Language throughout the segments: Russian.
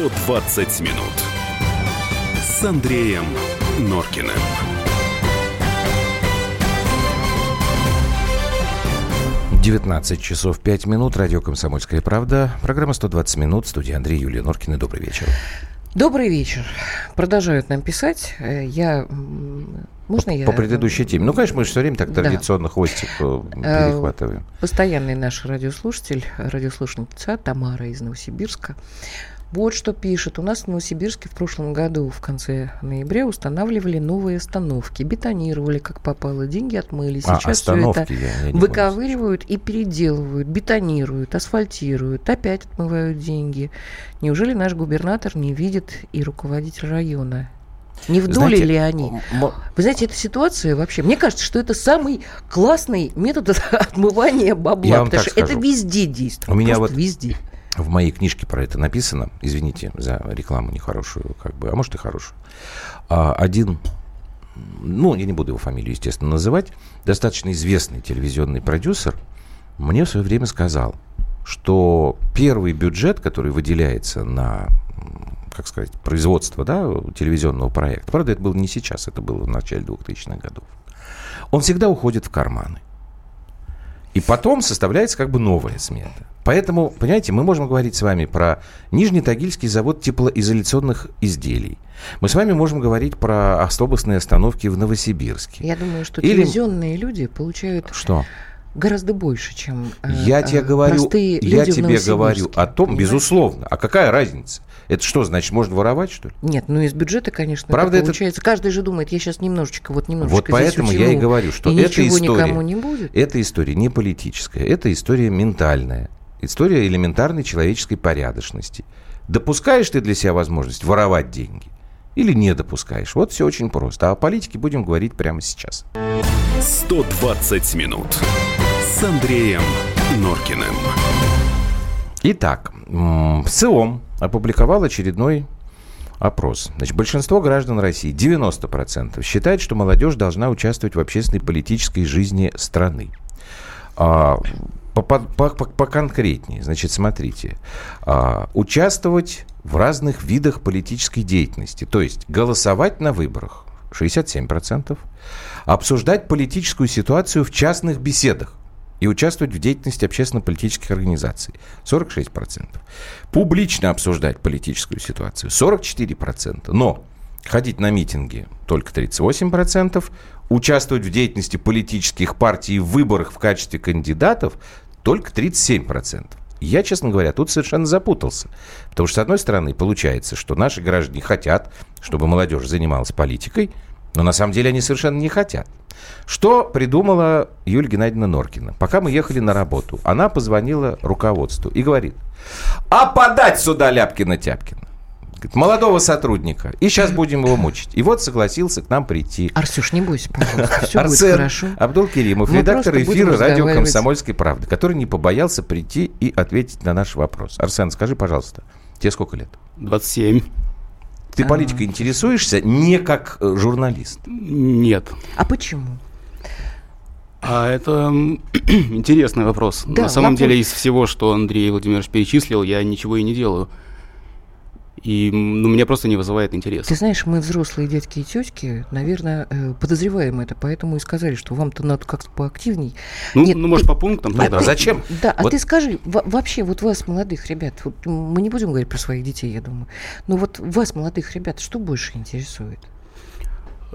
120 минут с Андреем Норкиным. Девятнадцать часов пять минут. Радио «Комсомольская правда». Программа «120 минут». Студия Андрей Юлия Норкина. Добрый вечер. Добрый вечер. Продолжают нам писать. Э, я... Можно по, я... По предыдущей теме. Ну, конечно, мы же все время так традиционно да. хвостик э, э, перехватываем. Постоянный наш радиослушатель, радиослушательница Тамара из Новосибирска вот что пишет. У нас в Новосибирске в прошлом году в конце ноября устанавливали новые остановки. Бетонировали, как попало. Деньги отмыли. А, Сейчас а, все это я, я выковыривают и переделывают. Бетонируют, асфальтируют. Опять отмывают деньги. Неужели наш губернатор не видит и руководитель района? Не вдоль знаете, ли они? Вы знаете, эта ситуация вообще... Мне кажется, что это самый классный метод отмывания бабла. потому что скажу. это везде действует. У меня вот везде в моей книжке про это написано, извините за рекламу нехорошую, как бы, а может и хорошую. А, один, ну, я не буду его фамилию, естественно, называть, достаточно известный телевизионный продюсер мне в свое время сказал, что первый бюджет, который выделяется на, как сказать, производство да, телевизионного проекта, правда, это было не сейчас, это было в начале 2000-х годов, он всегда уходит в карманы. И потом составляется как бы новая смета. Поэтому, понимаете, мы можем говорить с вами про Нижний Тагильский завод теплоизоляционных изделий. Мы с вами можем говорить про автобусные остановки в Новосибирске. Я думаю, что Или... телевизионные люди получают... Что? гораздо больше, чем э, я тебе говорю, я тебе говорю о том, понимаете? безусловно. А какая разница? Это что, значит, можно воровать, что ли? Нет, ну из бюджета, конечно, Правда, это получается. Это... Каждый же думает, я сейчас немножечко, вот немножечко Вот поэтому я и говорю, что и эта история, никому не будет. эта история не политическая, это история ментальная, история элементарной человеческой порядочности. Допускаешь ты для себя возможность воровать деньги? Или не допускаешь? Вот все очень просто. А о политике будем говорить прямо сейчас. 120 минут с Андреем Норкиным. Итак, СИОМ опубликовал очередной опрос. Значит, большинство граждан России, 90%, считает, что молодежь должна участвовать в общественной политической жизни страны. А, поконкретнее, значит, смотрите. А, участвовать в разных видах политической деятельности, то есть голосовать на выборах, 67%, обсуждать политическую ситуацию в частных беседах, и участвовать в деятельности общественно-политических организаций. 46%. Публично обсуждать политическую ситуацию. 44%. Но ходить на митинги только 38%. Участвовать в деятельности политических партий в выборах в качестве кандидатов только 37%. Я, честно говоря, тут совершенно запутался. Потому что, с одной стороны, получается, что наши граждане хотят, чтобы молодежь занималась политикой, но на самом деле они совершенно не хотят. Что придумала Юлия Геннадьевна Норкина? Пока мы ехали на работу, она позвонила руководству и говорит, а подать сюда Ляпкина-Тяпкина. молодого сотрудника. И сейчас будем его мучить. И вот согласился к нам прийти. Арсюш, не бойся, пожалуйста. Все Арсен будет хорошо. Абдул Керимов, Мы редактор эфира радио «Комсомольской правды», который не побоялся прийти и ответить на наш вопрос. Арсен, скажи, пожалуйста, тебе сколько лет? 27. Ты политикой интересуешься не как э, журналист? Нет. А почему? А это интересный вопрос. Да, На самом деле, из всего, что Андрей Владимирович перечислил, я ничего и не делаю. И ну, меня просто не вызывает интерес. Ты знаешь, мы взрослые дядьки и тетки, наверное, э, подозреваем это, поэтому и сказали, что вам-то надо как-то поактивней. Ну, Нет, ну может, ты... по пунктам? Ну, а. Зачем? Да, а вот. а ты скажи, вообще, вот вас, молодых ребят, вот мы не будем говорить про своих детей, я думаю, но вот вас, молодых ребят, что больше интересует?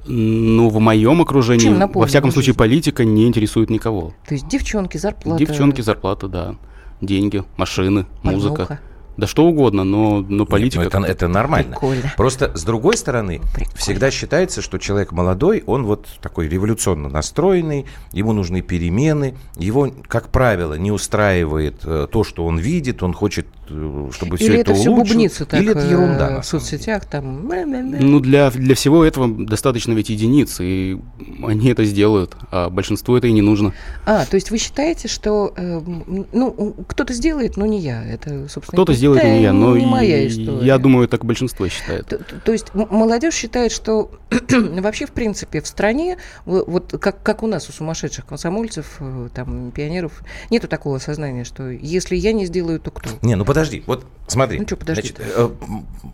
Ну, в моем окружении, во всяком случае, политика не интересует никого. То есть девчонки, зарплата? Девчонки, зарплата, да. Деньги, машины, Подвоха. музыка. Да что угодно, но, но политика... Нет, ну это, это нормально. Прикольно. Просто с другой стороны, Прикольно. всегда считается, что человек молодой, он вот такой революционно настроенный, ему нужны перемены, его, как правило, не устраивает э, то, что он видит, он хочет, э, чтобы Или все это, это все бубнится так Или это ерунда. Э, в соцсетях там... Ну, для, для всего этого достаточно ведь единиц, и они это сделают, а большинству это и не нужно. А, то есть вы считаете, что, ну, кто-то сделает, но не я, это, собственно... Кто-то сделает сделаю, это не я. Но не моя история. Я думаю, так большинство считает. То, то есть молодежь считает, что вообще, в принципе, в стране, вот как, как у нас, у сумасшедших комсомольцев, э, там, пионеров, нету такого сознания, что если я не сделаю, то кто? Не, ну подожди, вот смотри. Ну что, подожди. Значит, э,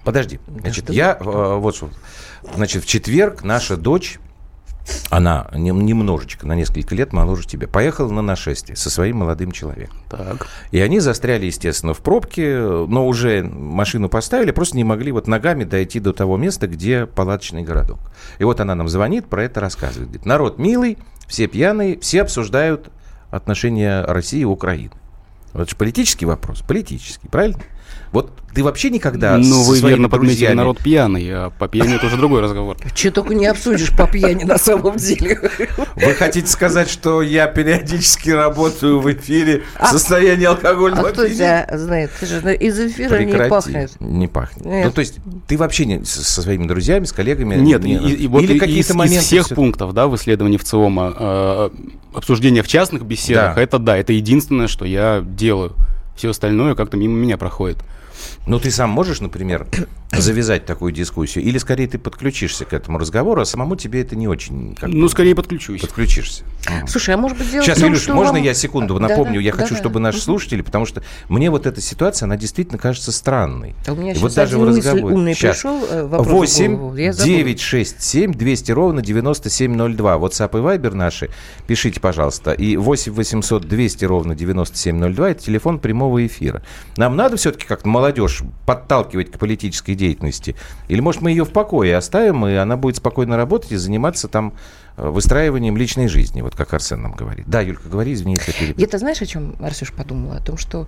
подожди. Значит, да, я э, вот что. Значит, в четверг наша дочь она немножечко, на несколько лет моложе тебя, поехала на нашествие со своим молодым человеком. Так. И они застряли, естественно, в пробке, но уже машину поставили, просто не могли вот ногами дойти до того места, где палаточный городок. И вот она нам звонит, про это рассказывает. Говорит, народ милый, все пьяные, все обсуждают отношения России и Украины. Вот же политический вопрос, политический, правильно? Вот ты вообще никогда Ну, вы верно подметили, народ пьяный, а по пьяни это уже другой разговор. Че только не обсудишь по пьяни на самом деле. Вы хотите сказать, что я периодически работаю в эфире в а состоянии алкогольного А кто тебя знает? Ты же из эфира не пахнет. Не пахнет. Ну, то есть ты вообще не со своими друзьями, с коллегами? Нет, или какие-то моменты... Из всех пунктов, да, в исследовании в ЦИОМа, а, обсуждение в частных беседах, это да, это единственное, что я делаю. Все остальное как-то мимо меня проходит. Ну, ты сам можешь, например, завязать такую дискуссию? Или, скорее, ты подключишься к этому разговору, а самому тебе это не очень... Как ну, скорее подключусь. Подключишься. Слушай, а может быть, дело Сейчас, в том, Илюш, что можно вам... я секунду напомню? Да, я да, хочу, да, чтобы наши слушатели, потому что мне вот эта ситуация, она действительно кажется странной. А у меня И сейчас вот даже в разговоре... умный сейчас. пришел, 8 9 6 7 200 ровно 9702. WhatsApp и Viber наши. Пишите, пожалуйста. И 8 800 200 ровно 9702. Это телефон прямого эфира. Нам надо все-таки как-то молодежь подталкивать к политической деятельности? Или, может, мы ее в покое оставим, и она будет спокойно работать и заниматься там э, выстраиванием личной жизни, вот как Арсен нам говорит. Да, Юлька, говори, извини, если перебил. Я-то знаешь, о чем, Арсюш, подумала? О том, что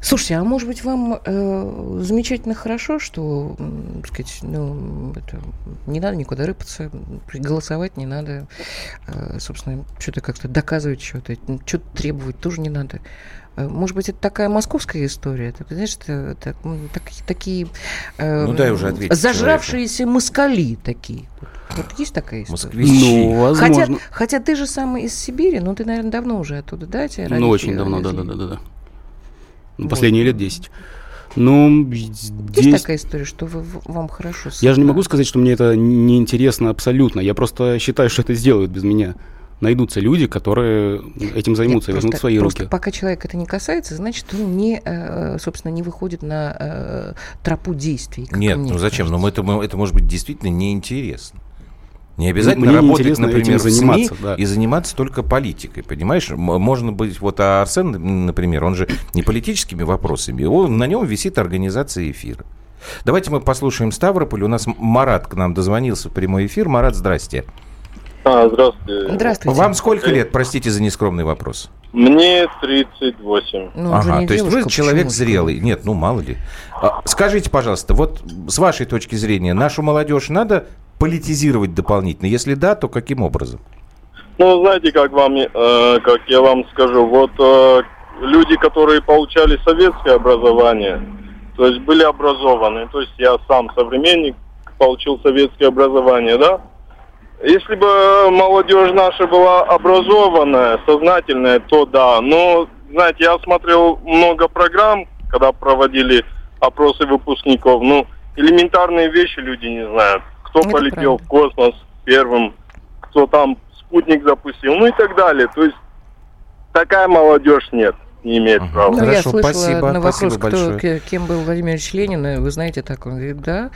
Слушайте, а может быть вам э, замечательно хорошо, что, так сказать, ну, это, не надо никуда рыпаться, голосовать не надо, э, собственно, что-то как-то доказывать что-то, что-то требовать тоже не надо. Э, может быть, это такая московская история? Так, знаешь, это, так, так, такие э, ну, дай уже зажравшиеся человеку. москали такие. Вот есть такая история? Москвичи. Ну, возможно. Хотя, хотя ты же сам из Сибири, ну ты, наверное, давно уже оттуда, да? Тебя ну, очень давно, да-да-да. Вот. Последние лет 10. Ну, здесь... Есть такая история, что вы, вам хорошо... Я же не могу сказать, что мне это неинтересно абсолютно. Я просто считаю, что это сделают без меня найдутся люди, которые этим займутся, Нет, возьмут просто, свои просто руки. Пока человек это не касается, значит, он не, э, собственно, не выходит на э, тропу действий. Нет, ну зачем? Но это, это может быть действительно неинтересно. Не обязательно Мне работать, например, в СМИ да. и заниматься только политикой, понимаешь? Можно быть, вот а Арсен, например, он же не политическими вопросами, он, на нем висит организация эфира. Давайте мы послушаем Ставрополь. У нас Марат к нам дозвонился в прямой эфир. Марат, здрасте. А, здравствуйте. Здравствуйте. Вам сколько лет, простите за нескромный вопрос? Мне 38. Ну, ага, то есть вы человек зрелый. Нет, ну мало ли. А, скажите, пожалуйста, вот с вашей точки зрения, нашу молодежь надо политизировать дополнительно? Если да, то каким образом? Ну, знаете, как вам, э, как я вам скажу, вот э, люди, которые получали советское образование, то есть были образованы, то есть я сам современник, получил советское образование, да, если бы молодежь наша была образованная, сознательная, то да. Но, знаете, я смотрел много программ, когда проводили опросы выпускников. Ну, элементарные вещи люди не знают. Кто Это полетел правда. в космос первым, кто там спутник запустил, ну и так далее. То есть такая молодежь нет не имеет uh права. Ну, Хорошо, я слышала спасибо, на вопрос, кто, большое. кем был Владимир Ильич Ленин, вы знаете так, он говорит, да,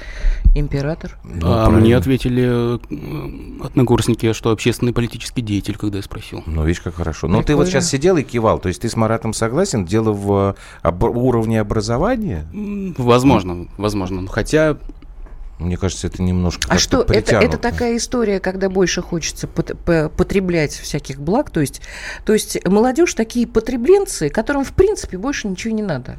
император. Ну, а правильно. мне ответили э, однокурсники, что общественный политический деятель, когда я спросил. Ну, видишь, как хорошо. Но ты вот сейчас сидел и кивал, то есть ты с Маратом согласен, дело в об, уровне образования? Возможно, возможно. Хотя мне кажется, это немножко А что, это, это такая история, когда больше хочется потреблять всяких благ? То есть, то есть молодежь такие потребленцы, которым, в принципе, больше ничего не надо.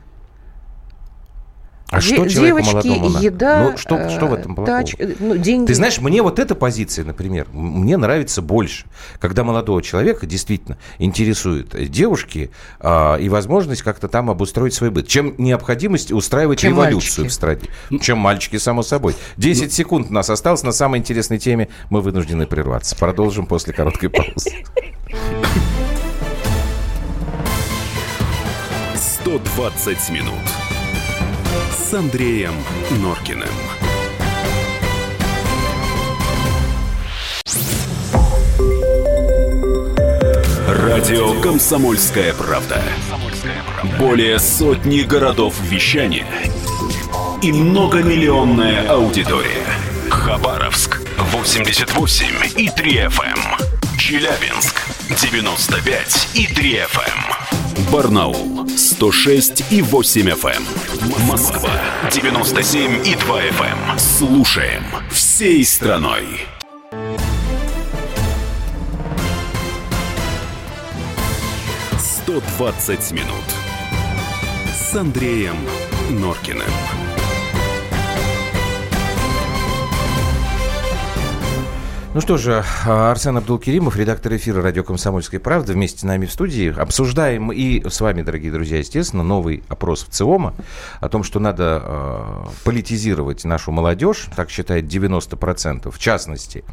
А что Девочки, еда, ну, что, что в этом плохого? Тач, ну, деньги. Ты знаешь, мне вот эта позиция, например, мне нравится больше, когда молодого человека действительно интересуют девушки а, и возможность как-то там обустроить свой быт, чем необходимость устраивать чем революцию мальчики. в стране. Чем мальчики, само собой. 10 ну, секунд у нас осталось. На самой интересной теме мы вынуждены прерваться. Продолжим после короткой паузы. 120 минут с Андреем Норкиным. Радио «Комсомольская правда». Более сотни городов вещания и многомиллионная аудитория. Хабаровск 88 и 3 FM. Челябинск 95 и 3 FM. Барнаул 106 и 8 FM. Москва 97 и 2 FM. Слушаем всей страной. «120 минут» с Андреем Норкиным. Ну что же, Арсен Абдулкеримов, редактор эфира радио «Комсомольская правда», вместе с нами в студии. Обсуждаем и с вами, дорогие друзья, естественно, новый опрос в ЦИОМа о том, что надо э, политизировать нашу молодежь, так считает 90%, в частности,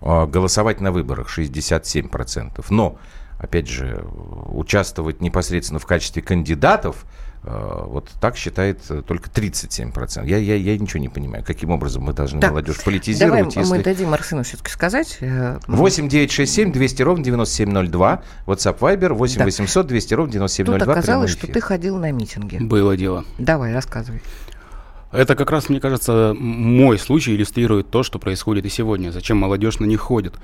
голосовать на выборах 67%. Но, опять же, участвовать непосредственно в качестве кандидатов – Э, вот так считает э, только 37%. Я, я, я ничего не понимаю, каким образом мы должны так, молодежь политизировать. Давай если... мы дадим Арсену все-таки сказать. 8 9 6 7 200 ровно 9702. WhatsApp Viber 8 да. 800 200 ровно 9702. Тут оказалось, что ты ходил на митинги. Было дело. Давай, рассказывай. Это как раз, мне кажется, мой случай иллюстрирует то, что происходит и сегодня. Зачем молодежь на них ходит.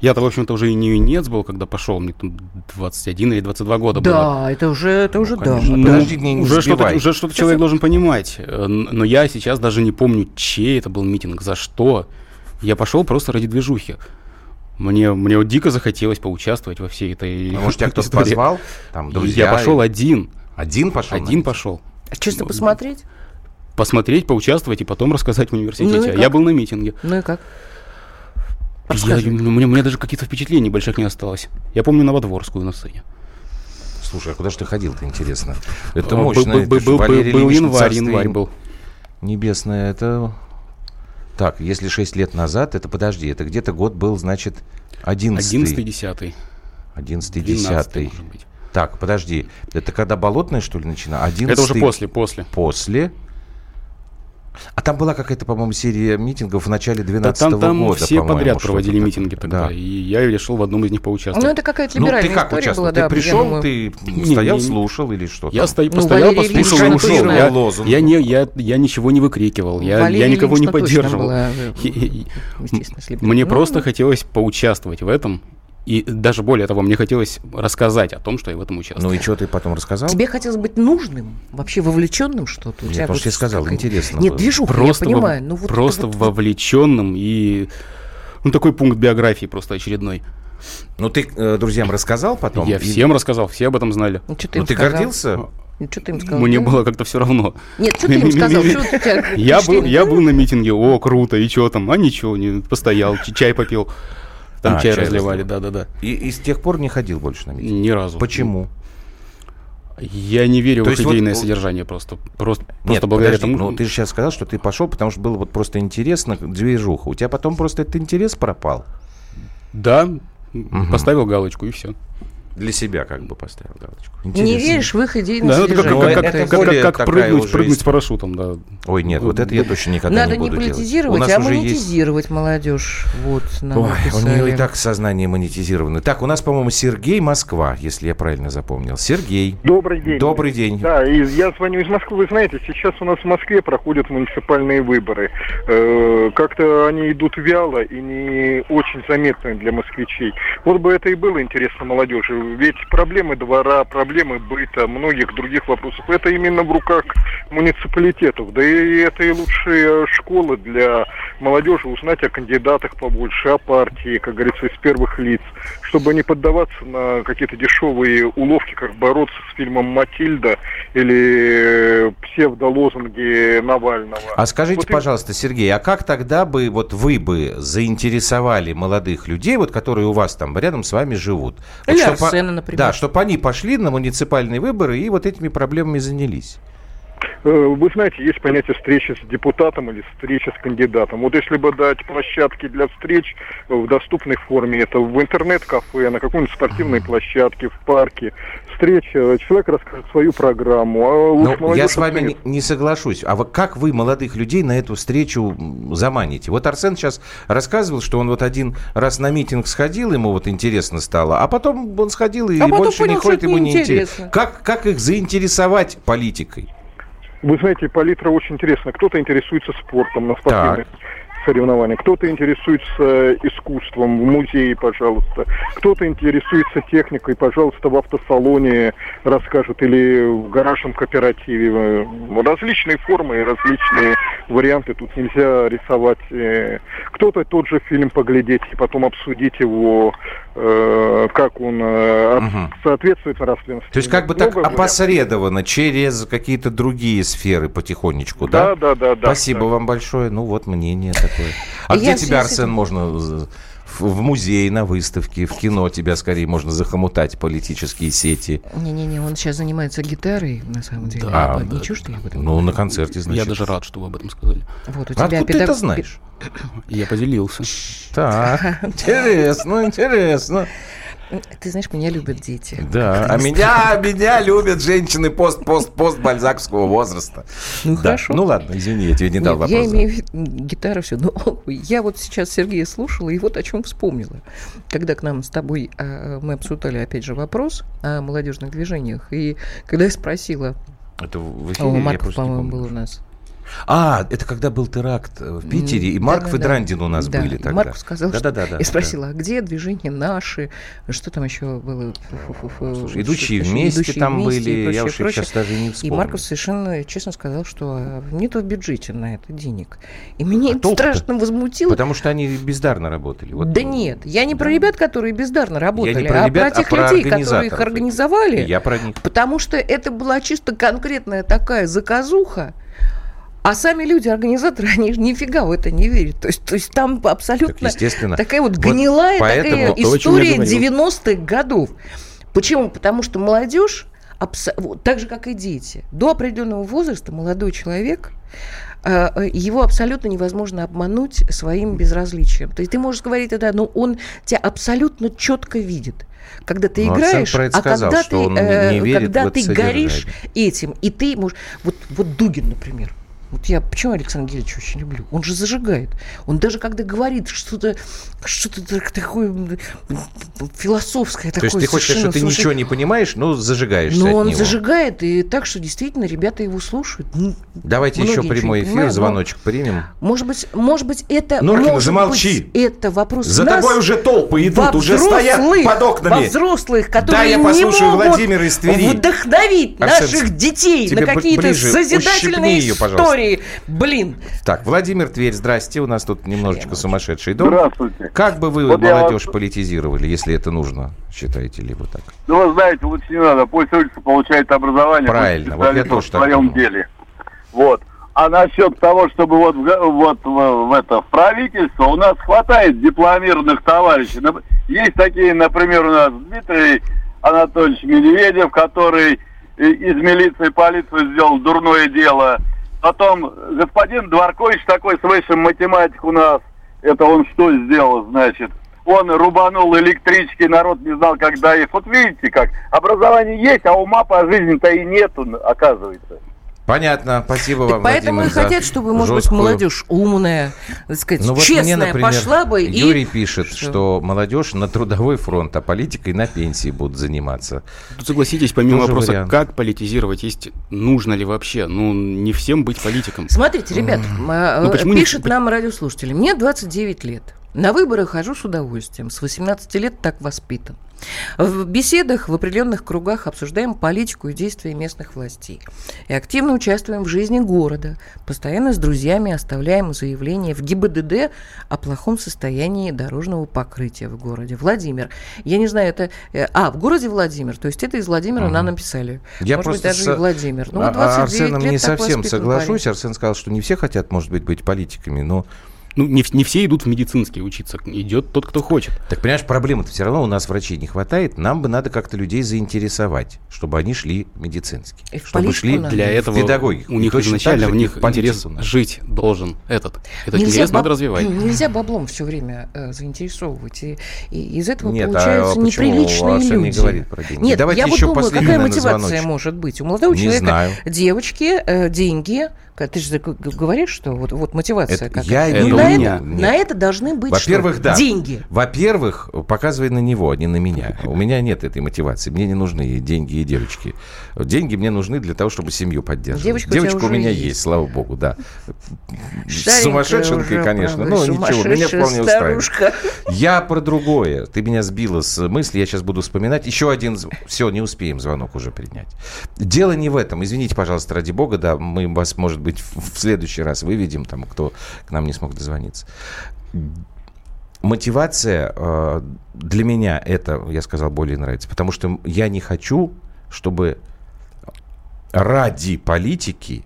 Я-то, в общем-то, уже и не юнец был, когда пошел. Мне там 21 или 22 года да, было. Да, это уже, это уже ну, да. Ну, Подожди, не, не уже что-то, уже что-то человек должен понимать. Э, но я сейчас даже не помню, чей это был митинг, за что. Я пошел просто ради движухи. Мне, мне вот дико захотелось поучаствовать во всей этой а Может, тебя кто-то позвал? Там, друзья, я пошел один. Один пошел? Один пошел. А чисто посмотреть? Посмотреть, поучаствовать и потом рассказать в университете. Ну я был на митинге. Ну и как? Я, ну, мне, у меня даже каких-то впечатлений больших не осталось. Я помню Новодворскую на сцене. Слушай, а куда же ты ходил-то, интересно? Это мощно. Был, был, был, был, был январь, январь был. Небесное, это... Так, если 6 лет назад, это, подожди, это где-то год был, значит, 11 11 10 11 10 Так, подожди, это когда Болотное, что ли, начинало? 11 Это уже после, после. После. А там была какая-то, по-моему, серия митингов в начале 2012 да, там, там года. все подряд проводили митинги тогда, да. и я решил в одном из них поучаствовать. Ну, это какая-то либеральная ну, ты как история участвовал? была, ты пришел, ты не, стоял, не, слушал или что Я сто, ну, постоял, Валерий послушал и ушел. Я, лозунг. я, не, я, я ничего не выкрикивал, я, я никого не поддерживал. Была, Мне просто хотелось поучаствовать в этом, и даже более того, мне хотелось рассказать о том, что я в этом участвую. Ну и что ты потом рассказал? Тебе хотелось быть нужным, вообще вовлеченным что-то? Я просто вот сказал, интересно. Нет, движуха, просто я понимаю. ну, вот просто вот, вовлеченным и... Ну, такой пункт биографии просто очередной. Ну, ты э, друзьям рассказал потом? Я и... всем рассказал, все об этом знали. Ну, что ты, ну, ты гордился? Ну, что ты им сказал? Мне было как-то все равно. Нет, что ты им сказал? Я был, я был на митинге, о, круто, и что там? А ничего, не постоял, чай попил. Там а, чай, чай разливали, да-да-да. И, и с тех пор не ходил больше на митинг? Ни разу. Почему? Я не верю То в их идейное вот, содержание просто. Просто, нет, просто благодаря подожди, тому... ну ты же сейчас сказал, что ты пошел, потому что было вот просто интересно, движуха. У тебя потом просто этот интерес пропал? Да, угу. поставил галочку и все для себя как бы поставил галочку. Интересно. Не веришь в их идейное да, это как, как, как, как, как, как прыгнуть, прыгнуть с парашютом, да. Ой, нет, вот это я точно никогда Надо не буду не политизировать, делать. а монетизировать есть... молодежь. Вот, Ой, у нее и так сознание монетизировано. Так, у нас, по-моему, Сергей Москва, если я правильно запомнил. Сергей. Добрый день. Добрый день. Да, и я звоню из Москвы. Вы знаете, сейчас у нас в Москве проходят муниципальные выборы. Э, как-то они идут вяло и не очень заметны для москвичей. Вот бы это и было интересно молодежи. Ведь проблемы двора, проблемы быта, многих других вопросов. Это именно в руках муниципалитетов. Да и это и лучшие школы для молодежи узнать о кандидатах побольше, о партии, как говорится, из первых лиц, чтобы не поддаваться на какие-то дешевые уловки, как бороться с фильмом «Матильда» или псевдолозунги Навального. А скажите, вот пожалуйста, и... Сергей, а как тогда бы вот вы бы заинтересовали молодых людей, вот которые у вас там рядом с вами живут? Вот, Арсена, например. Да, чтобы они пошли на муниципальные выборы и вот этими проблемами занялись. Вы знаете, есть понятие встречи с депутатом или встречи с кандидатом. Вот если бы дать площадки для встреч в доступной форме, это в интернет-кафе, на какой-нибудь спортивной площадке, в парке, встреча, человек расскажет свою программу. А ну, я с вами не, не соглашусь. А вот как вы молодых людей на эту встречу заманите? Вот Арсен сейчас рассказывал, что он вот один раз на митинг сходил, ему вот интересно стало, а потом он сходил и, а больше понял, не ходит, ему не интересно. Как, как их заинтересовать политикой? Вы знаете, палитра очень интересна. Кто-то интересуется спортом на спортивных так соревнования. Кто-то интересуется искусством в музее, пожалуйста. Кто-то интересуется техникой, пожалуйста, в автосалоне расскажут или в гаражном кооперативе. Различные формы и различные варианты. Тут нельзя рисовать. Э, кто-то тот же фильм поглядеть и потом обсудить его, как он угу. соответствует нравственности. То есть как бы так опосредованно, через какие-то другие сферы потихонечку, да? Да, да, да. да Спасибо да. вам большое. Ну вот мнение такое такое. А где тебя, Арсен, можно в музее, на выставке, в кино тебя скорее можно захомутать политические сети. Не-не-не, он сейчас занимается гитарой, на самом деле. Да, а, не чушь ты об этом? Ну, на концерте, значит. Я даже рад, что вы об этом сказали. Вот, у тебя Откуда педаг... ты это знаешь? Я поделился. Так, интересно, интересно. Ты знаешь, меня любят дети. Да, а меня, меня любят женщины пост-пост-пост бальзакского возраста. Ну, да. хорошо. Ну, ладно, извини, я тебе не дал вопрос. Я имею в виду гитара, все. Но я вот сейчас Сергея слушала, и вот о чем вспомнила. Когда к нам с тобой а, мы обсуждали, опять же, вопрос о молодежных движениях, и когда я спросила... Это в эфире? О, Марков, по-моему, был у нас. А, это когда был теракт в Питере, и Марков да, да, и Драндин у нас да, были тогда. Марков сказал, да, что... Да, да, да, я спросила, а где движение наши? Что там еще было? Слушай, идущие вместе идущие там вместе были, прочее, я уж прочее. сейчас даже не вспомню. И Марков совершенно честно сказал, что а, нет в бюджете на это денег. И меня а это страшно возмутило. Потому что они бездарно работали. Вот. Да нет, я не про ребят, которые бездарно работали, я про ребят, а про тех а про людей, которые их организовали. И я про них. Потому что это была чисто конкретная такая заказуха, а сами люди, организаторы, они же нифига в это не верят. То есть, то есть там абсолютно так, такая вот гнилая вот такая история 90-х годов. Почему? Потому что молодежь, так же, как и дети, до определенного возраста молодой человек э, э, его абсолютно невозможно обмануть своим безразличием. То есть ты можешь говорить это, но он тебя абсолютно четко видит когда ты но играешь, а сказал, когда ты, э, когда ты горишь этим, и ты можешь, вот, вот Дугин, например, вот я почему Александра Гельевича очень люблю? Он же зажигает. Он даже когда говорит что-то что-то такое философское. То есть ты хочешь сказать, что ты ничего не понимаешь, но зажигаешь. Но он него. зажигает, и так, что действительно ребята его слушают. Давайте еще прямой эфир, понимают, звоночек примем. Может быть, может быть, это... Норкина, может замолчи. Быть, это вопрос За нас, тобой уже толпы идут, уже стоят под окнами. Во взрослых, которые да, я послушаю не могут Владимира из Твери. вдохновить Арсен, наших детей на какие-то созидательные истории истории. Блин. Так, Владимир Тверь, здрасте. У нас тут немножечко сумасшедший дом. Здравствуйте. Как бы вы вот молодежь вас... политизировали, если это нужно, считаете ли вы так? Ну, вы знаете, лучше не надо. Пусть улица получает образование. Правильно, вот я тоже в своем так деле. Вот. А насчет того, чтобы вот, вот в, в это в правительство у нас хватает дипломированных товарищей. Есть такие, например, у нас Дмитрий Анатольевич Медведев, который из милиции полицию сделал дурное дело. Потом господин Дворкович такой с высшим математик у нас. Это он что сделал, значит? Он рубанул электрички, народ не знал, когда их. Вот видите, как образование есть, а ума по жизни-то и нету, оказывается. Понятно, спасибо вам, Поэтому Владимир, и хотят, чтобы, может жесткую... быть, молодежь умная, так сказать, ну, вот честная, мне, например, пошла бы Юрий и... пишет, что? что молодежь на трудовой фронт, а политикой на пенсии будут заниматься. Тут согласитесь, помимо Тоже вопроса, вариант. как политизировать, есть нужно ли вообще, ну, не всем быть политиком. Смотрите, ребят, mm. ну, пишет не... нам радиослушатели, мне 29 лет. На выборы хожу с удовольствием. С 18 лет так воспитан. В беседах в определенных кругах обсуждаем политику и действия местных властей. И активно участвуем в жизни города. Постоянно с друзьями оставляем заявления в ГИБДД о плохом состоянии дорожного покрытия в городе. Владимир. Я не знаю, это... Э, а, в городе Владимир. То есть это из Владимира угу. нам написали. Я может быть, даже с... и Владимир. Ну, а, Арсеном не совсем соглашусь. Парень. Арсен сказал, что не все хотят, может быть, быть политиками, но Ну, не, не все идут в медицинский учиться, идет тот, кто хочет. Так, понимаешь, проблема-то все равно у нас врачей не хватает, нам бы надо как-то людей заинтересовать, чтобы они шли в медицинский. И в чтобы шли надо. Для этого педагогику. у них изначально в них интерес жить должен этот. Этот Нельзя интерес баб- надо развивать. Нельзя баблом все время э, заинтересовывать. И, и из этого Нет, а получаются почему неприличные Арсен не люди. говорит про деньги? Нет, Давайте я вот еще думаю, последний, какая мотивация звоночек. может быть? У молодого Не человека знаю. девочки, э, деньги. Ты же говоришь, что вот, вот мотивация Это какая. я в на, виду- это, Нет. на это должны быть Во-первых, да. деньги. Во-первых, показывай на него, а не на меня. У меня нет этой мотивации. Мне не нужны деньги и девочки. Деньги мне нужны для того, чтобы семью поддерживать. Девочка у Девочка у уже меня есть. есть, слава богу, да. С Старенькая сумасшедшенкой, уже, конечно. Ну, ничего, меня вполне устраивает. старушка. Я про другое. Ты меня сбила с мысли, я сейчас буду вспоминать. Еще один... Все, не успеем звонок уже принять. Дело не в этом. Извините, пожалуйста, ради бога, да, мы вас, может быть, в следующий раз выведем, там, кто к нам не смог дозвониться. Мотивация э, для меня это, я сказал, более нравится, потому что я не хочу, чтобы ради политики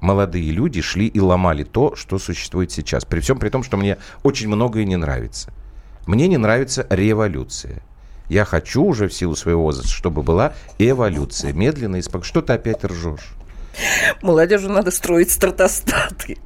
молодые люди шли и ломали то, что существует сейчас. При всем при том, что мне очень многое не нравится. Мне не нравится революция. Я хочу уже в силу своего возраста, чтобы была эволюция. Медленно и. Что ты опять ржешь? Молодежи надо строить стратостаты.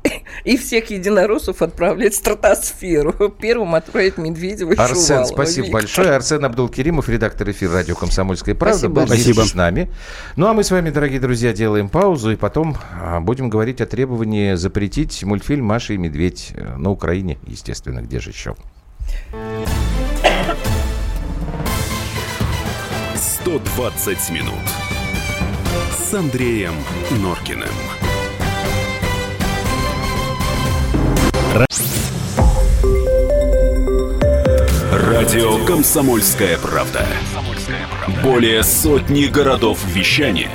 И всех единороссов отправлять в стратосферу. Первым отправить Медведева Арсен, Шувалова. спасибо Виктор. большое. Арсен Абдулкеримов, редактор эфира радио «Комсомольская правда», Спасибо был Спасибо. с нами. Ну, а мы с вами, дорогие друзья, делаем паузу, и потом а, будем говорить о требовании запретить мультфильм «Маша и медведь» на Украине, естественно, где же еще. 120 минут с Андреем Норкиным. Радио «Комсомольская правда». Более сотни городов вещания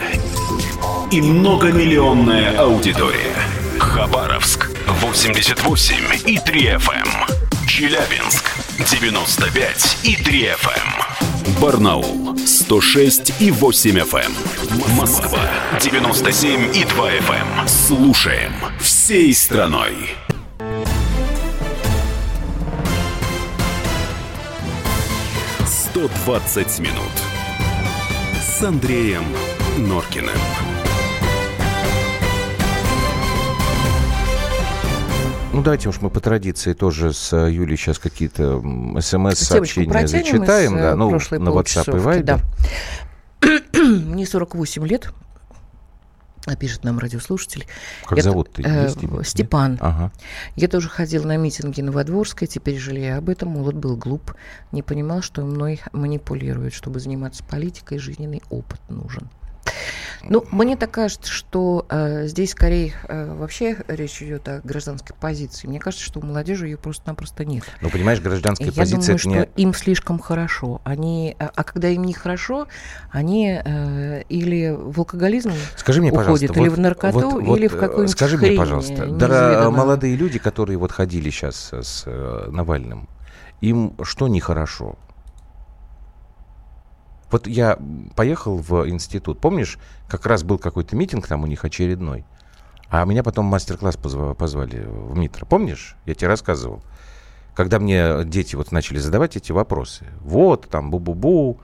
и многомиллионная аудитория. Хабаровск 88 и 3 FM. Челябинск 95 и 3 FM. Барнаул 106 и 8 FM. Москва 97 и 2 FM. Слушаем всей страной. «120 минут» с Андреем Норкиным. Ну, давайте уж мы по традиции тоже с э, Юлей сейчас какие-то смс-сообщения зачитаем. Да, э, ну, на WhatsApp и Viber. да. Мне 48 лет, а пишет нам радиослушатель. Как Я- зовут-то? э, Есть имя? Нет? Степан. Ага. Я тоже ходил на митинги Новодворской, теперь жалею об этом. Молод был глуп, не понимал, что мной манипулируют. Чтобы заниматься политикой, жизненный опыт нужен. Ну, мне так кажется, что э, здесь скорее э, вообще речь идет о гражданской позиции. Мне кажется, что у молодежи ее просто-напросто нет. Ну, понимаешь, гражданская Я позиция думаю, это что не... им слишком хорошо. Они, а, а когда им не хорошо, они э, или в алкоголизм Скажи мне, пожалуйста, уходят, или в наркоту, или в э, какую-нибудь Скажи хрень мне, пожалуйста, дара- молодые люди, которые вот ходили сейчас с э, Навальным, им что нехорошо? Вот я поехал в институт, помнишь, как раз был какой-то митинг там у них очередной, а меня потом мастер-класс позва- позвали в МИТРО, помнишь? Я тебе рассказывал. Когда мне дети вот начали задавать эти вопросы. Вот, там, бу-бу-бу,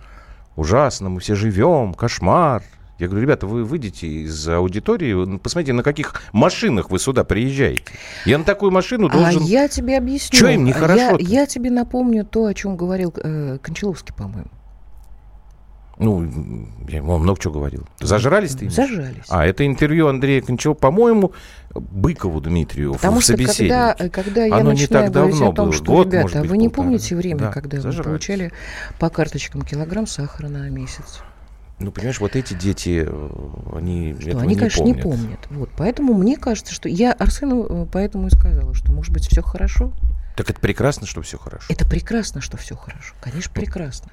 ужасно, мы все живем, кошмар. Я говорю, ребята, вы выйдете из аудитории, ну, посмотрите, на каких машинах вы сюда приезжаете. Я на такую машину должен... А я тебе объясню. Чё им Я, нехорошо-то? я тебе напомню то, о чем говорил э, Кончаловский, по-моему. Ну, я ему много чего говорил. Зажрались ты? имеешь? Зажались. А, это интервью Андрея Кончалова, по-моему, Быкову Дмитрию Потому в что когда, когда я Оно не начинаю так говорить давно о том, было. что, Год, ребята, быть, вы не полтора. помните время, Да, когда вы зажрались. получали по карточкам килограмм сахара на месяц? Ну, понимаешь, вот эти дети, э, они Что этого они, не конечно, помнят. не помнят. Вот, поэтому мне кажется, что я Арсену э, поэтому и сказала, что, может быть, все хорошо. Так это прекрасно, что все хорошо. Это прекрасно, что все хорошо. Конечно, прекрасно.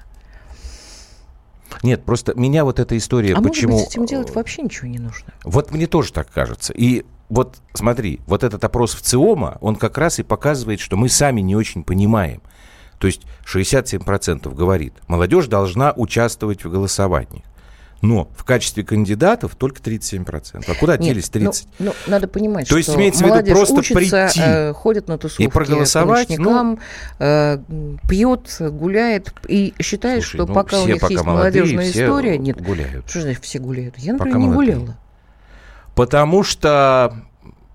Нет, просто меня вот эта история, А почему... может быть, с этим делать вообще ничего не нужно. Вот мне тоже так кажется. И вот смотри, вот этот опрос в ЦИОМа, он как раз и показывает, что мы сами не очень понимаем. То есть 67% говорит, молодежь должна участвовать в голосовании. Но в качестве кандидатов только 37%. А куда делись 30%? Ну, ну, надо понимать, То что есть имеется в виду просто учится, прийти э, ходит на тусовки и проголосовать, ну... э, пьет, гуляет и считает, Слушай, что ну, пока у все них пока есть молодые, молодежная все история, нет. гуляют. Что значит все гуляют? Я, Пока например, не молодые. гуляла. Потому что...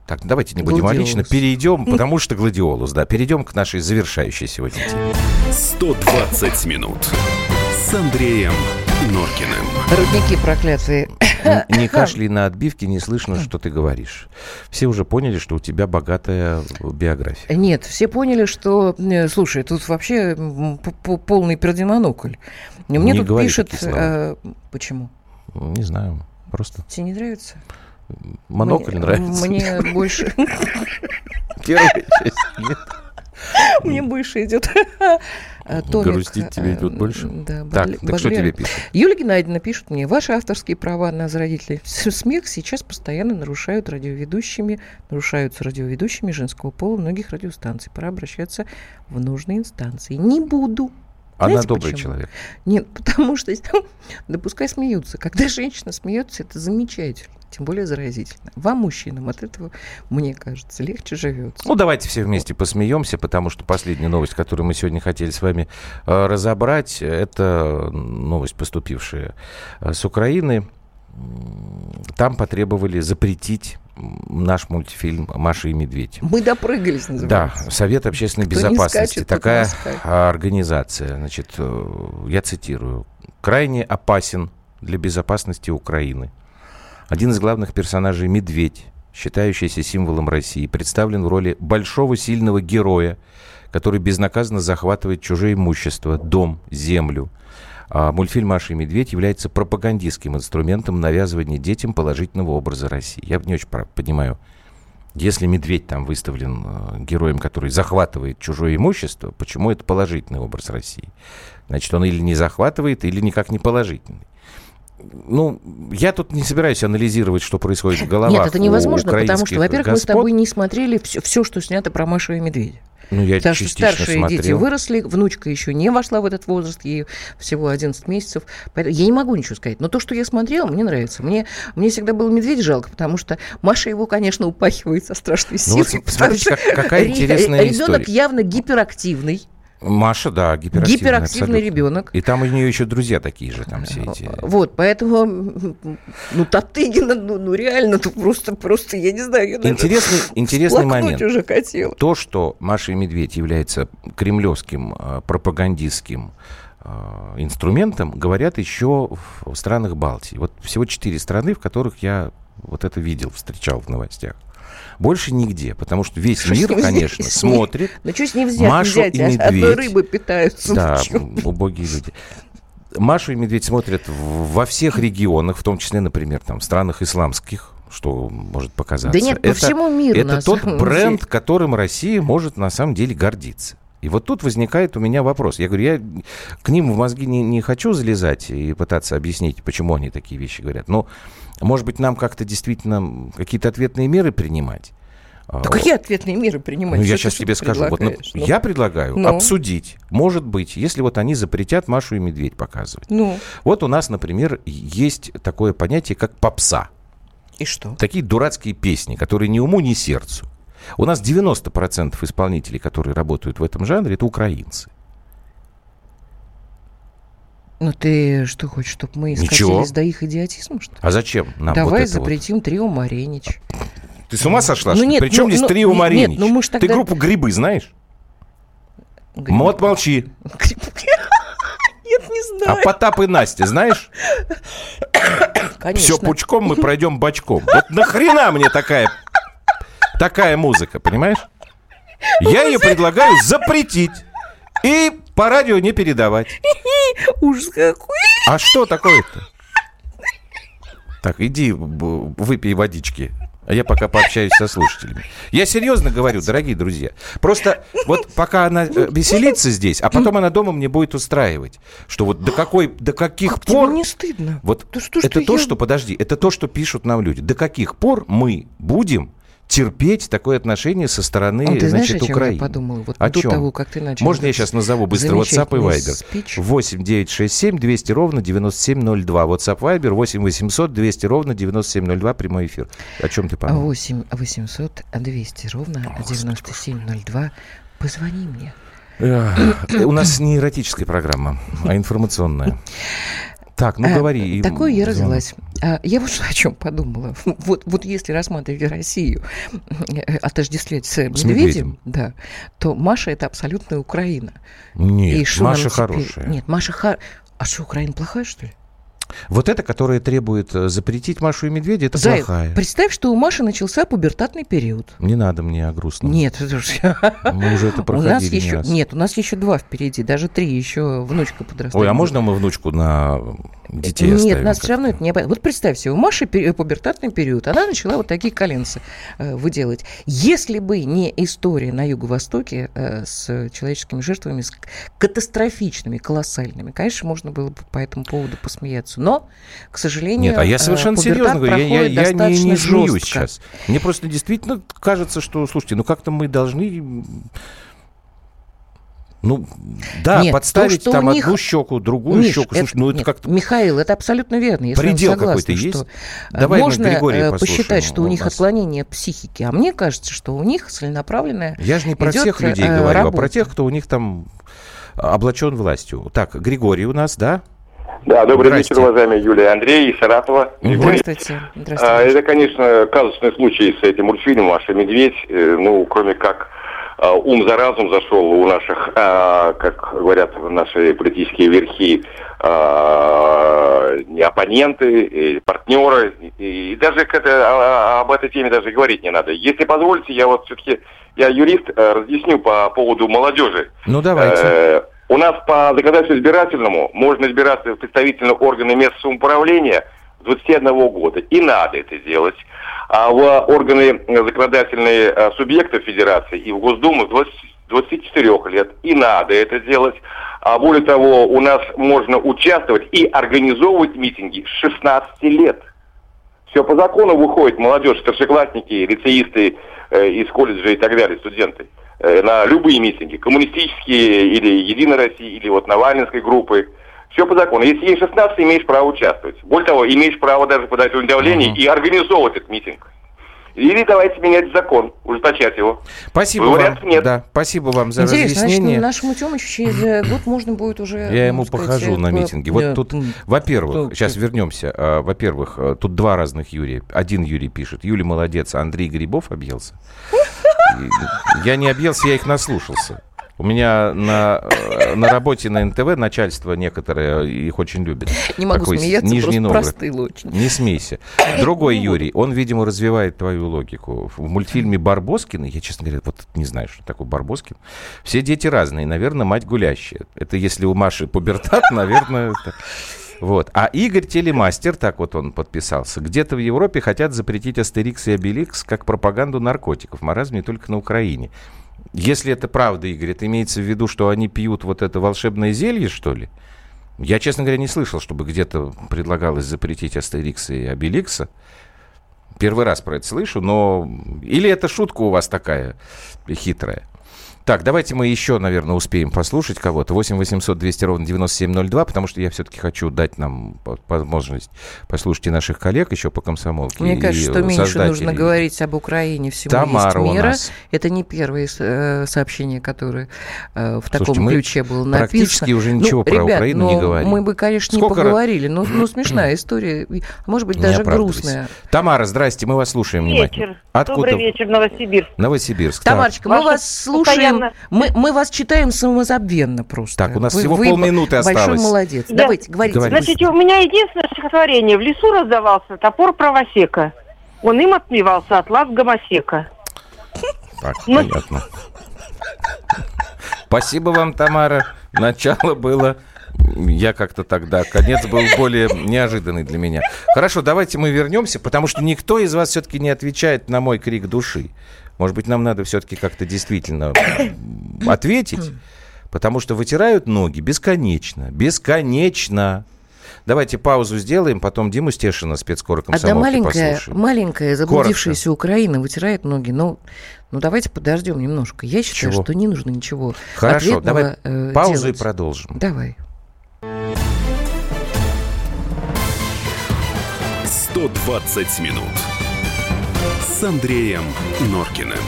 Так, давайте не будем о Гладиолус. лично. Перейдем, потому что гладиолус, да. Перейдем к нашей завершающей сегодня теме. 120 минут с Андреем Норкиным. Рудники проклятые. Н- Не кашляй на отбивке, не слышно, что ты говоришь. Все уже поняли, что у тебя богатая биография. Нет, все поняли, что... э, Слушай, тут вообще полный пердемонокль. Мне Не тут говори пишет... такие слова. э, Почему? Не знаю, просто Тебе не нравится? монокль Мне- нравится. Мне больше... Первая часть нет. Мне больше идет томик, Грустить тебе э, идет больше? Да, Так, Бодля- так что тебе пишут? Юлия Геннадьевна пишет мне, ваши авторские права на родителей. Смех сейчас постоянно нарушают радиоведущими, нарушаются радиоведущими женского пола многих радиостанций. Пора обращаться в нужные инстанции. Не буду. Она Знаете добрый почему? человек. Нет, потому что, да пускай смеются. Когда женщина смеется, это замечательно, тем более заразительно. Вам, мужчинам, от этого, мне кажется, легче живется. Ну, давайте все вместе посмеемся, потому что последняя новость, которую мы сегодня хотели с вами э, разобрать, это новость, поступившая э, с Украины. Там потребовали запретить наш мультфильм «Маша и медведь». Мы допрыгались, Да, называется. Совет общественной Кто безопасности. скачет, Такая а, организация. Значит, э, я цитирую. Крайне опасен для безопасности Украины. Один из главных персонажей медведь, считающийся символом России, представлен в роли большого сильного героя, который безнаказанно захватывает чужое имущество, дом, землю. А мультфильм «Маша и медведь» является пропагандистским инструментом навязывания детям положительного образа России. Я не очень понимаю, если медведь там выставлен э, героем, который захватывает чужое имущество, почему это положительный образ России? Значит, он или не захватывает, или никак не положительный. Ну, я тут не собираюсь анализировать, что происходит в головах Нет, это невозможно, потому что, во-первых, мы с господ. тобой не смотрели все, что снято про Машу и Медведя. Ну, я Потому что старшие смотрел. дети выросли, внучка еще не вошла в этот возраст, ей всего 11 месяцев. Поэтому я не могу ничего сказать. Но то, что я смотрела, мне нравится. Мне, мне всегда было медведя жалко, потому что Маша его, конечно, упахивает со страшной Ну вот силой. смотрите, как- какая ре- интересная Ребенок история. явно гиперактивный. Маша, да. Гиперактивный абсолютно. ребенок. И там у нее еще друзья такие же, там все эти. Вот, поэтому, ну, Татыгина, ну, ну реально, ну, просто, просто, я не знаю, я Интересный, интересный момент. уже хотела. То, что Маша и Медведь является кремлевским э, пропагандистским э, инструментом, говорят еще в странах Балтии. Вот всего четыре страны, в которых я вот это видел, встречал в новостях. Больше нигде, потому что весь Что мир, ним конечно, смотрит. Ну, что с ней взять, Машу взять? и а- Одной медведь. рыбы питаются. Да, ну, м, убогие люди. Машу и Медведь смотрят во всех регионах, в том числе, например, там, в странах исламских, что может показаться. Да нет, по всему миру, Это тот бренд, деле. которым Россия может на самом деле гордиться. И вот тут возникает у меня вопрос. Я говорю, я к ним в мозги не, не хочу залезать и пытаться объяснить, почему они такие вещи говорят. Но, может быть, нам как-то действительно какие-то ответные меры принимать. Да какие ответные меры принимать? Ну, я сейчас тебе скажу. Вот, ну? Ну, я предлагаю Ну. обсудить, может быть, если вот они запретят Машу и Медведь показывать. Ну, Вот у нас, например, есть такое понятие, как попса. и что? Такие дурацкие песни, которые ни уму, ни сердцу. У нас 90% исполнителей, которые работают в этом жанре, это украинцы. Ну, ты что хочешь, чтобы мы Ничего. до их идиотизма, что ли? А зачем нам Давай вот это вот? запретим трио Маренич. Ты с ума сошла? Ну что нет, Причем ну, здесь ну, трио нет, Маринич? ну мы ж Ты тогда- группу «Грибы» знаешь? Вот молчи. Нет, не А знаю. Потап и Настя знаешь? Конечно. Все пучком, мы пройдем бочком. Вот нахрена мне такая, такая музыка, понимаешь? Я ее предлагаю запретить и по радио не передавать. Ужас какой. А что такое-то? Так, иди выпей водички. А я пока пообщаюсь со слушателями. Я серьезно говорю, дорогие друзья. Просто вот пока она э, веселится здесь, а потом она дома мне будет устраивать, что вот до какой, до каких Как пор... не стыдно? Вот Да что это ты, то, я- что, подожди, это то, что пишут нам люди. До каких пор мы будем терпеть такое отношение со стороны, а ты значит, знаешь, Украины. я подумала? Вот о чем? того, как ты начал. Можно я сейчас назову быстро WhatsApp и Viber? Спич? 8 967 200 ровно 9702. WhatsApp Viber 8 800 200 ровно 9702. Прямой эфир. О чем ты подумал? 8 800 200 ровно 9702. Позвони мне. У нас не эротическая программа, а информационная. Так, ну А, говори. Такое я развелась. А, я вот о чем подумала. Вот, вот если рассматривать Россию, э, отождествлять с медведем, медведем. да, то Маша это абсолютная Украина. Нет, И Маша хорошая. Нет, Маша хор... А что, Украина плохая, что ли? Вот это, которая требует э, запретить Машу и Медведя, это Зая, плохая. представь, что у Маши начался пубертатный период. Не надо мне о грустном. Нет, Мы уже это у нас проходили не еще раз. нет, у нас еще два впереди, даже три, еще внучка подрастает. Ой, а можно мы внучку на детей Нет, оставим нас все равно это не обо- Вот представь себе, у Маши пубертатный период, она начала вот такие коленцы э, выделывать. Если бы не история на Юго-Востоке э, с человеческими жертвами, с катастрофичными, колоссальными, конечно, можно было бы по этому поводу посмеяться. Но, к сожалению, Нет, а я э, совершенно серьезно говорю, я, я- я не, не жестко. сейчас. Мне просто действительно кажется, что, слушайте, ну как-то мы должны... Ну, да, Нет, подставить то, там них- одну щеку, другую Миш, щеку. Слушай, ну это нет, как-то... Михаил, это абсолютно верно. Я Предел согласна, какой-то есть? что, э, Давай мы можно Григория э, посчитать, что у них нас- отклонение психики, а мне кажется, что у них целенаправленное Я же не про всех людей э, говорю, а работа. про тех, кто у них там облачен властью. Так, Григорий у нас, да? Да, добрый Здрасте. вечер, уважаемые Юлия и Андрей из Саратова. Здравствуйте. А, Здравствуйте. Это, конечно, казусный случай с этим мультфильмом «Маша и медведь». Э, Ну, кроме как ум за разум зашел у наших, а, как говорят наши политические верхи, а, не оппоненты, и партнеры. И, и даже к это, а, об этой теме даже говорить не надо. Если позволите, я вот все-таки, я юрист, разъясню по поводу молодежи. Ну, давайте. Э, У нас по законодательству избирательному можно избираться в представительные органы местного самоуправления с 21 года. И надо это делать. А в органы э, законодательные э, субъектов федерации и в Госдуму с 20 24 лет. И надо это делать. А более того, у нас можно участвовать и организовывать митинги с 16 лет. Все по закону выходит, молодежь, старшеклассники, лицеисты э, из колледжа и так далее, студенты, э, на любые митинги, коммунистические или Единой России, или вот Навальнинской группы. Все по закону. Если ей 16, имеешь право участвовать. Более того, имеешь право даже подать уведомление Мгм. и организовывать этот митинг. Или давайте менять закон, ужесточать его. Спасибо вам. вариантов нет. Да, спасибо вам за Интересно, значит, разъяснение. нашему Тёмычу через э, год можно будет уже... Я ему ну, сказать, похожу э, на митинге. Вот да, тут, во-первых, сейчас вернемся. А, Во-первых, э, тут два разных Юрия. Один Юрий пишет. Юля молодец, а Андрей Грибов объелся. Я не объелся, я их наслушался. У меня на, э, на работе на НТВ начальство некоторое их очень любит. Не могу Такой смеяться, Нижний просто Новгород. простыл очень. Не смейся. Другой Юрий, он, видимо, развивает твою логику. В мультфильме Барбоскины, я, честно говоря, вот не знаю, что такое Барбоскин, все дети разные, наверное, мать гулящая. Это если у Маши пубертат, наверное... это- Вот. А Игорь Телемастер, так вот он подписался, где-то в Европе хотят запретить Астерикс и Обеликс как пропаганду наркотиков. Маразм не только на Украине. Если это правда, Игорь, это имеется в виду, что они пьют вот это волшебное зелье, что ли? Я, честно говоря, не слышал, чтобы где-то предлагалось запретить Астерикса и Обеликса. Первый раз про это слышу, но... Или это шутка у вас такая хитрая? Так, давайте мы еще, наверное, успеем послушать кого-то. 8 800 200 ровно 9702, потому что я все-таки хочу дать нам возможность послушать и наших коллег еще по комсомолке. Мне кажется, что меньше нужно говорить об Украине всему Тамара есть нас. Это не первое э, сообщение, которое э, в таком Слушайте, мы ключе было написано. практически уже Ну, ничего про ребят, Украину не говорим. Мы бы, конечно, Сколько не раз- поговорили, но, но смешная история, а может быть, даже грустная. Тамара, здрасте, мы вас слушаем. Вечер. Откуда? Добрый вечер, Новосибирск. Новосибирск. Тамарочка, мы вас слушаем, постоянно- мы, мы вас читаем самозабвенно просто. Так, у нас всего полминуты большой осталось. молодец. Да. Давайте, говорите. Говори. Значит, у меня единственное стихотворение. В лесу раздавался топор правосека. Он им отмевался от лав гомосека. Так, Ну- понятно. Спасибо вам, Тамара. Начало было... Я как-то тогда... Конец был более неожиданный для меня. Хорошо, давайте мы вернемся, потому что никто из вас все-таки не отвечает на мой крик души. Может быть, нам надо все-таки как-то действительно ответить, потому что вытирают ноги бесконечно, бесконечно. Давайте паузу сделаем, потом Диму Стешина, спецкора комсомолки, А да маленькая, послушаем. маленькая заблудившаяся Украина вытирает ноги. Ну, ну давайте подождем немножко. Я считаю, Чего? что не нужно ничего Хорошо, давай э, паузу делать. и продолжим. Давай. 120 минут с Андреем Норкиным.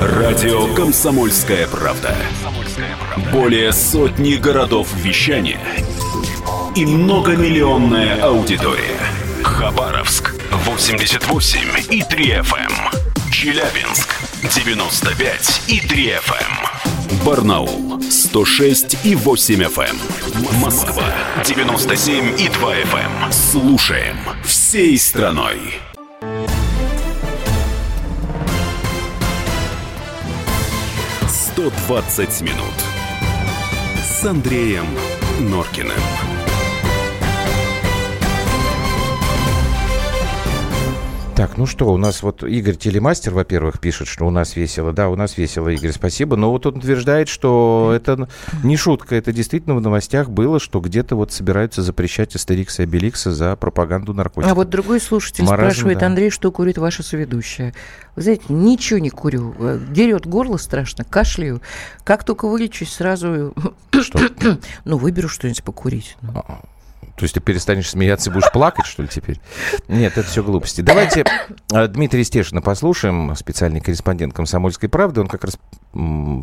Радио «Комсомольская правда». Более сотни городов вещания и многомиллионная аудитория. Хабаровск 88 и 3 FM. Челябинск 95 и 3 FM. Барнаул 106 и 8 FM. Москва 97 и 2 FM. Слушаем всей страной. «120 минут» с Андреем Норкиным. Так, ну что, у нас вот Игорь Телемастер, во-первых, пишет, что у нас весело. Да, у нас весело, Игорь, спасибо. Но вот он утверждает, что это не шутка, это действительно в новостях было, что где-то вот собираются запрещать Астерикса и Обеликса за пропаганду наркотиков. А вот другой слушатель Маразм, спрашивает, да. Андрей, что курит ваша соведущая? Вы знаете, ничего не курю. Э, Дерет горло страшно, кашляю. Как только вылечусь, сразу... ну, выберу что-нибудь покурить. Ну. То есть ты перестанешь смеяться и будешь плакать, что ли, теперь? Нет, это все глупости. Давайте э, Дмитрия Стешина послушаем, специальный корреспондент «Комсомольской правды». Он как раз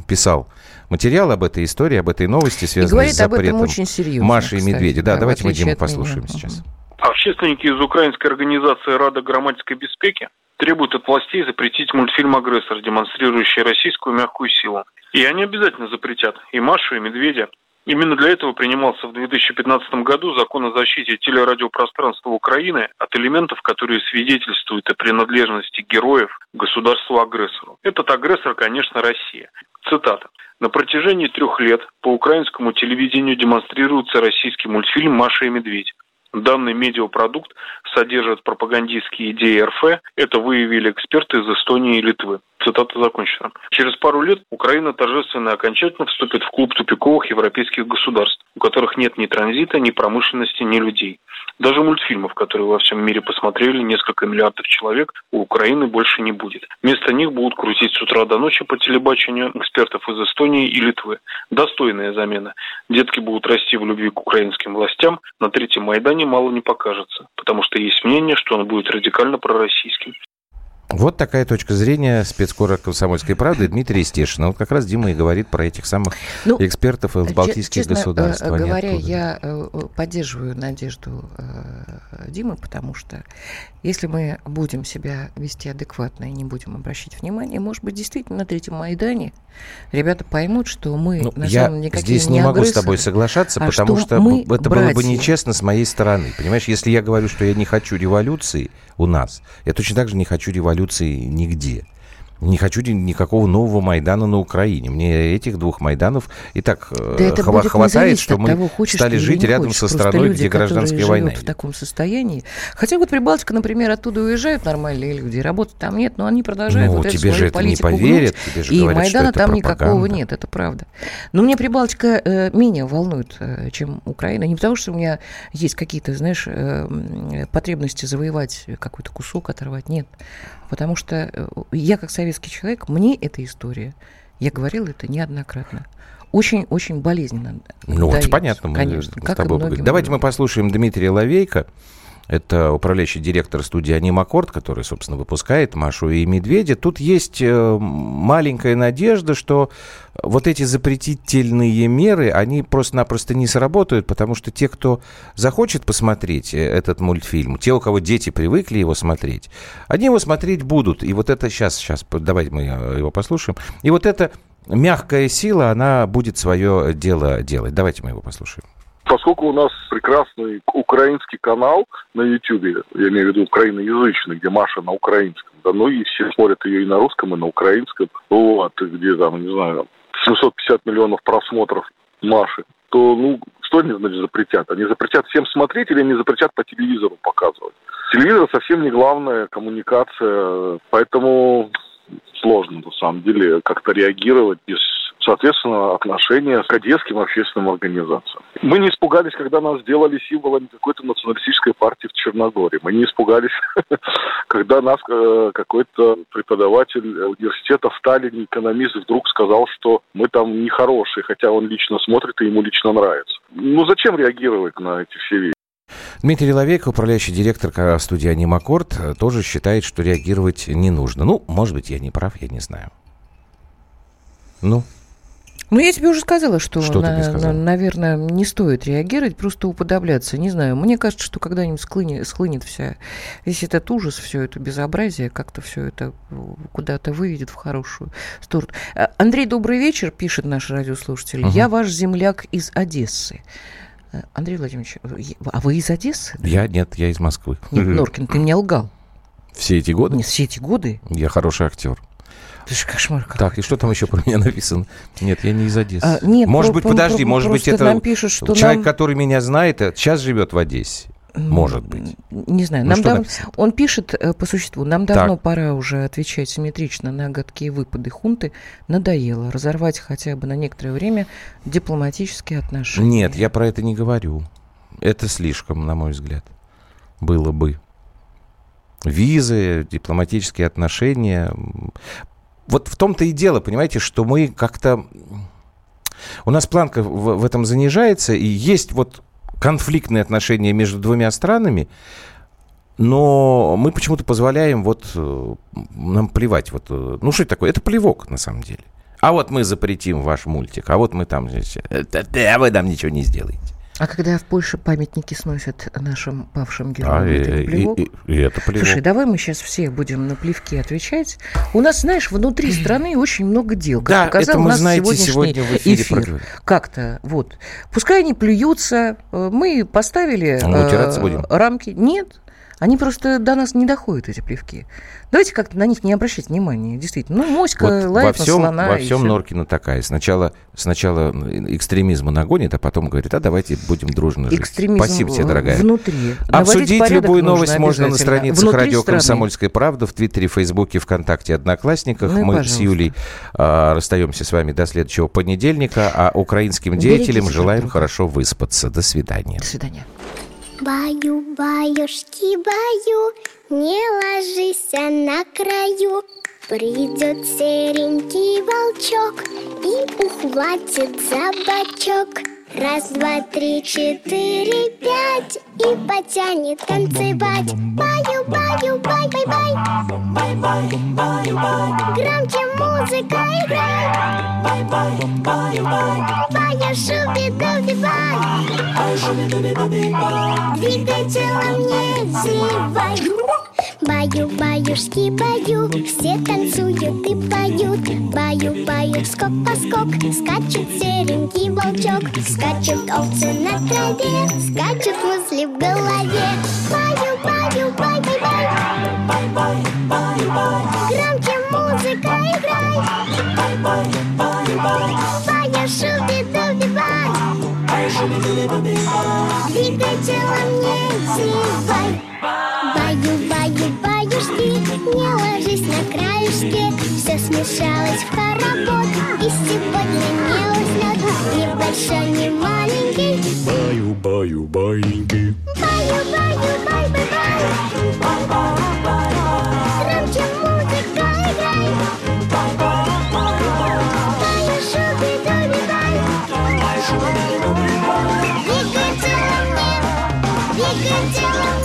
писал материал об этой истории, об этой новости, связанной с об этом запретом очень серьезно. Маши и Медведя. Да, в давайте мы Диму от меня. послушаем сейчас. Общественники из украинской организации «Рада громадской беспеки» требуют от властей запретить мультфильм «Агрессор», демонстрирующий российскую мягкую силу. И они обязательно запретят и Машу, и Медведя. Именно для этого принимался в 2015 году закон о защите телерадиопространства Украины от элементов, которые свидетельствуют о принадлежности героев к государству-агрессору. Этот агрессор, конечно, Россия. Цитата. На протяжении трех лет по украинскому телевидению демонстрируется российский мультфильм «Маша и медведь». Данный медиапродукт содержит пропагандистские идеи РФ. Это выявили эксперты из Эстонии и Литвы. Цитата закончена. Через пару лет Украина торжественно и окончательно вступит в клуб тупиковых европейских государств, у которых нет ни транзита, ни промышленности, ни людей. Даже мультфильмов, которые во всем мире посмотрели несколько миллиардов человек, у Украины больше не будет. Вместо них будут крутить с утра до ночи по телебачению экспертов из Эстонии и Литвы. Достойная замена. Детки будут расти в любви к украинским властям. На Третьем Майдане мало не покажется, потому что есть мнение, что он будет радикально пророссийским. Вот такая точка зрения спецкора «Комсомольской правды» Дмитрия Стешина. Вот как раз Дима и говорит про этих самых Ну, экспертов из балтийских честно, государств. э, Они говоря, я э, поддерживаю надежду э, Димы, потому что если мы будем себя вести адекватно и не будем обращать внимание, может быть, действительно на Третьем Майдане ребята поймут, что мы Ну, на я самом деле здесь не могу с тобой агрессоры, соглашаться, а потому что что, это было бы братья. нечестно с моей стороны. Понимаешь, если я говорю, что я не хочу революции у нас, я точно так же не хочу революции нигде. Не хочу ни- никакого нового Майдана на Украине. Мне этих двух Майданов и так э, Да это хва- хватает, что мы того, хочешь стали жить рядом хочешь. со страной, люди, где гражданская война в таком состоянии. Хотя вот Прибалтика, например, оттуда уезжают нормальные люди, работы там нет, но они продолжают Ну, вот эту тебе же свою это не поверят, тебе же И говорят, Майдана там никакого пропаганда. нет, это правда. Но мне Прибалтика э, менее волнует, э, чем Украина. Не потому, что у меня есть какие-то, знаешь, э, потребности завоевать какой-то кусок, оторвать. Нет. Потому что э, я, как советский человек, мне эта история, я говорила это неоднократно, очень-очень болезненно. Ну, это дается, понятно, мы конечно, с тобой. Давайте мы послушаем Дмитрия Ловейко. Это управляющий директор студии «Анимакорд», который, собственно, выпускает «Машу и Медведя». Тут есть э, маленькая надежда, что вот эти запретительные меры, они просто-напросто не сработают, потому что те, кто захочет посмотреть э, этот мультфильм, те, у кого дети привыкли его смотреть, они его смотреть будут. И вот это сейчас, сейчас, давайте мы э, его послушаем. И вот эта мягкая сила, она будет свое дело делать. Давайте мы его послушаем. Поскольку у нас прекрасный украинский канал на YouTube, я имею в виду украиноязычный, где Маша на украинском, да, ну и все смотрят ее и на русском, и на украинском, вот, где там, не знаю, 750 миллионов просмотров Маши, то, ну, что они, значит, запретят? Они запретят всем смотреть или они запретят по телевизору показывать? Телевизор совсем не главная коммуникация, поэтому сложно, на самом деле, как-то реагировать без соответственно, отношения к одесским общественным организациям. Мы не испугались, когда нас сделали символами какой-то националистической партии в Черногории. Мы не испугались, когда нас э, какой-то преподаватель университета в Таллине, экономист, вдруг сказал, что мы там нехорошие, хотя он лично смотрит и ему лично нравится. Ну зачем реагировать на эти все вещи? Дмитрий Ловейко, управляющий директор студии «Анимакорд», тоже считает, что реагировать не нужно. Ну, может быть, я не прав, я не знаю. Ну, ну, я тебе уже сказала, что, что на, сказала? На, наверное, не стоит реагировать, просто уподобляться. Не знаю, мне кажется, что когда-нибудь схлынет, схлынет вся, весь этот ужас, все это безобразие, как-то все это куда-то выведет в хорошую сторону. А, Андрей, добрый вечер, пишет наш радиослушатель. Угу. Я ваш земляк из Одессы. Э, Андрей Владимирович, а вы из Одессы? Я нет, я из Москвы. Нет, Норкин, ты мне лгал. Все эти годы? Нет, все эти годы. Я хороший актер. Это же кошмар какой. Так, и что там еще про меня написано? Нет, я не из Одессы. А, нет, может про, быть, подожди, про, может быть, это нам пишут, что человек, нам... который меня знает, э, сейчас живет в Одессе. Может быть. Не знаю. Ну, нам дав... Он пишет э, по существу. Нам давно так. пора уже отвечать симметрично на гадкие выпады хунты. Надоело разорвать хотя бы на некоторое время дипломатические отношения. Нет, я про это не говорю. Это слишком, на мой взгляд. Было бы. Визы, дипломатические отношения вот в том-то и дело, понимаете, что мы как-то... У нас планка в, в этом занижается, и есть вот конфликтные отношения между двумя странами, но мы почему-то позволяем вот э, нам плевать. Вот, э, ну, что это такое? Это плевок, на самом деле. А вот мы запретим ваш мультик, а вот мы там... А вы нам ничего не сделаете. А когда в Польше памятники сносят нашим павшим героям, а, это и, плевок? И, и, и это плевок. Слушай, давай мы сейчас все будем на плевки отвечать. У нас, знаешь, внутри страны очень много дел. Как да, показал это мы, знаете, сегодня в эфире эфир. Как-то, вот. Пускай они плюются, э, мы поставили а мы э, будем? рамки. Нет, они просто до нас не доходят, эти плевки. Давайте как-то на них не обращать внимания. Действительно. Ну, моська вот лает во всем, на слона. Во всем Норкина такая. Сначала, сначала экстремизма нагонит, а потом говорит, а давайте будем дружно жить. Экстремизм Спасибо тебе, дорогая. Внутри. Обсудить любую новость можно на страницах внутри радио страны. «Комсомольская правда» в Твиттере, Фейсбуке, ВКонтакте, Одноклассниках. Ну, Мы пожалуйста. с Юлей а, расстаемся с вами до следующего понедельника, а украинским деятелям желаем хорошо выспаться. До свидания. До свидания. Баю, баюшки, баю, не ложись на краю. Придет серенький волчок и ухватит за бочок. Раз, два, три, четыре, пять. И потянет танцевать Баю, баю, бай, бай, бай. Бай, бай, бай, бай Громче музыка играй Бай, бай, бай, бай. Бая, шуби, дуби, бай Двигай телом, не зевай Баю, баюшки, баю, все танцуют и поют. Баю, баю, скок по скок, скачет серенький волчок. Скачут овцы на траве, скачут мысли в голове. Баю, баю, бай, бай, бай. Бай, бай, бай. Громче музыка играй. Бай, бай, бай, бай. Бая, шуби, дуби, бай. Двигай телом, не зевай. Баю, баю, баюшки, не ложись на краешке. Все смешалось в хоровод И сегодня не уснет Ни большой, ни маленький. Баю, баю, баиньки Баю, баю, бай, бай, бай. Громче музыка играй. Баю, шуби, дуби, бай. Двигай телом двигай телом